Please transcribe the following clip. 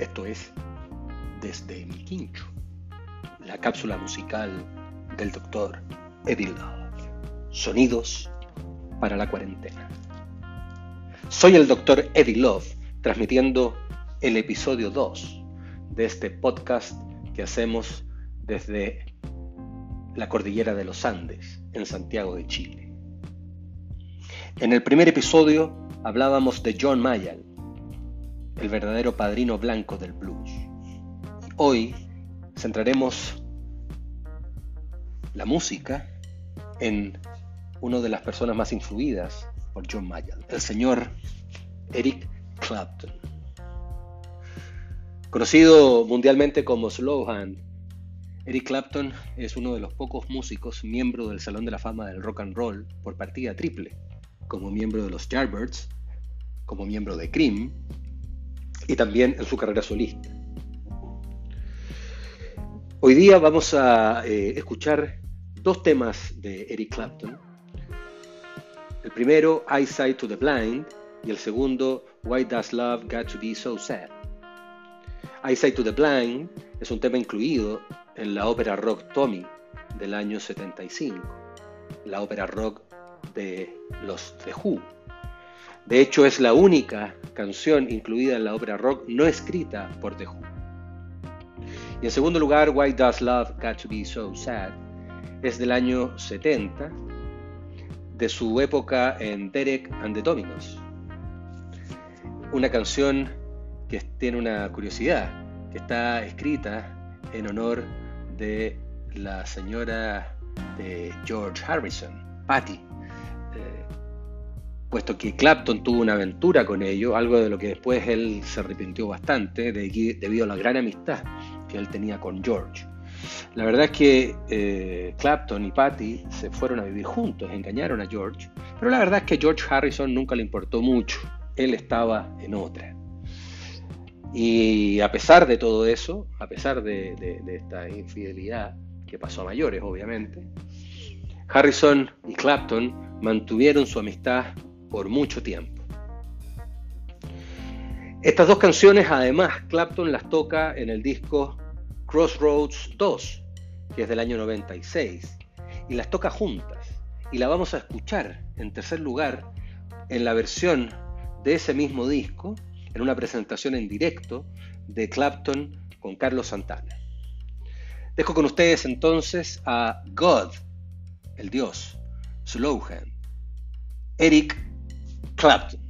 Esto es Desde mi quincho, la cápsula musical del doctor Eddie Love. Sonidos para la cuarentena. Soy el doctor Eddie Love, transmitiendo el episodio 2 de este podcast que hacemos desde la cordillera de los Andes, en Santiago de Chile. En el primer episodio hablábamos de John Mayall, el verdadero padrino blanco del blues. Hoy centraremos la música en una de las personas más influidas por John Mayall, el señor Eric Clapton. Conocido mundialmente como Slowhand, Eric Clapton es uno de los pocos músicos miembro del Salón de la Fama del Rock and Roll por partida triple, como miembro de los Yardbirds, como miembro de Cream y también en su carrera solista. Hoy día vamos a eh, escuchar dos temas de Eric Clapton. El primero, Eyesight to the Blind, y el segundo, Why Does Love Got to Be So Sad. Eyesight to the Blind es un tema incluido en la ópera rock Tommy del año 75, la ópera rock de los The Who, de hecho, es la única canción incluida en la ópera rock no escrita por The Who. Y en segundo lugar, Why Does Love Got to Be So Sad? Es del año 70, de su época en Derek and the Dominos. Una canción que tiene una curiosidad, que está escrita en honor de la señora de George Harrison, Patty, puesto que Clapton tuvo una aventura con ello, algo de lo que después él se arrepintió bastante debido a la gran amistad que él tenía con George. La verdad es que eh, Clapton y Patty se fueron a vivir juntos, engañaron a George, pero la verdad es que George Harrison nunca le importó mucho, él estaba en otra. Y a pesar de todo eso, a pesar de esta infidelidad, que pasó a mayores obviamente, Harrison y Clapton mantuvieron su amistad por mucho tiempo. Estas dos canciones además Clapton las toca en el disco Crossroads 2, que es del año 96, y las toca juntas. Y la vamos a escuchar en tercer lugar en la versión de ese mismo disco, en una presentación en directo de Clapton con Carlos Santana. Dejo con ustedes entonces a God, el Dios, Slowhand, Eric Clapton.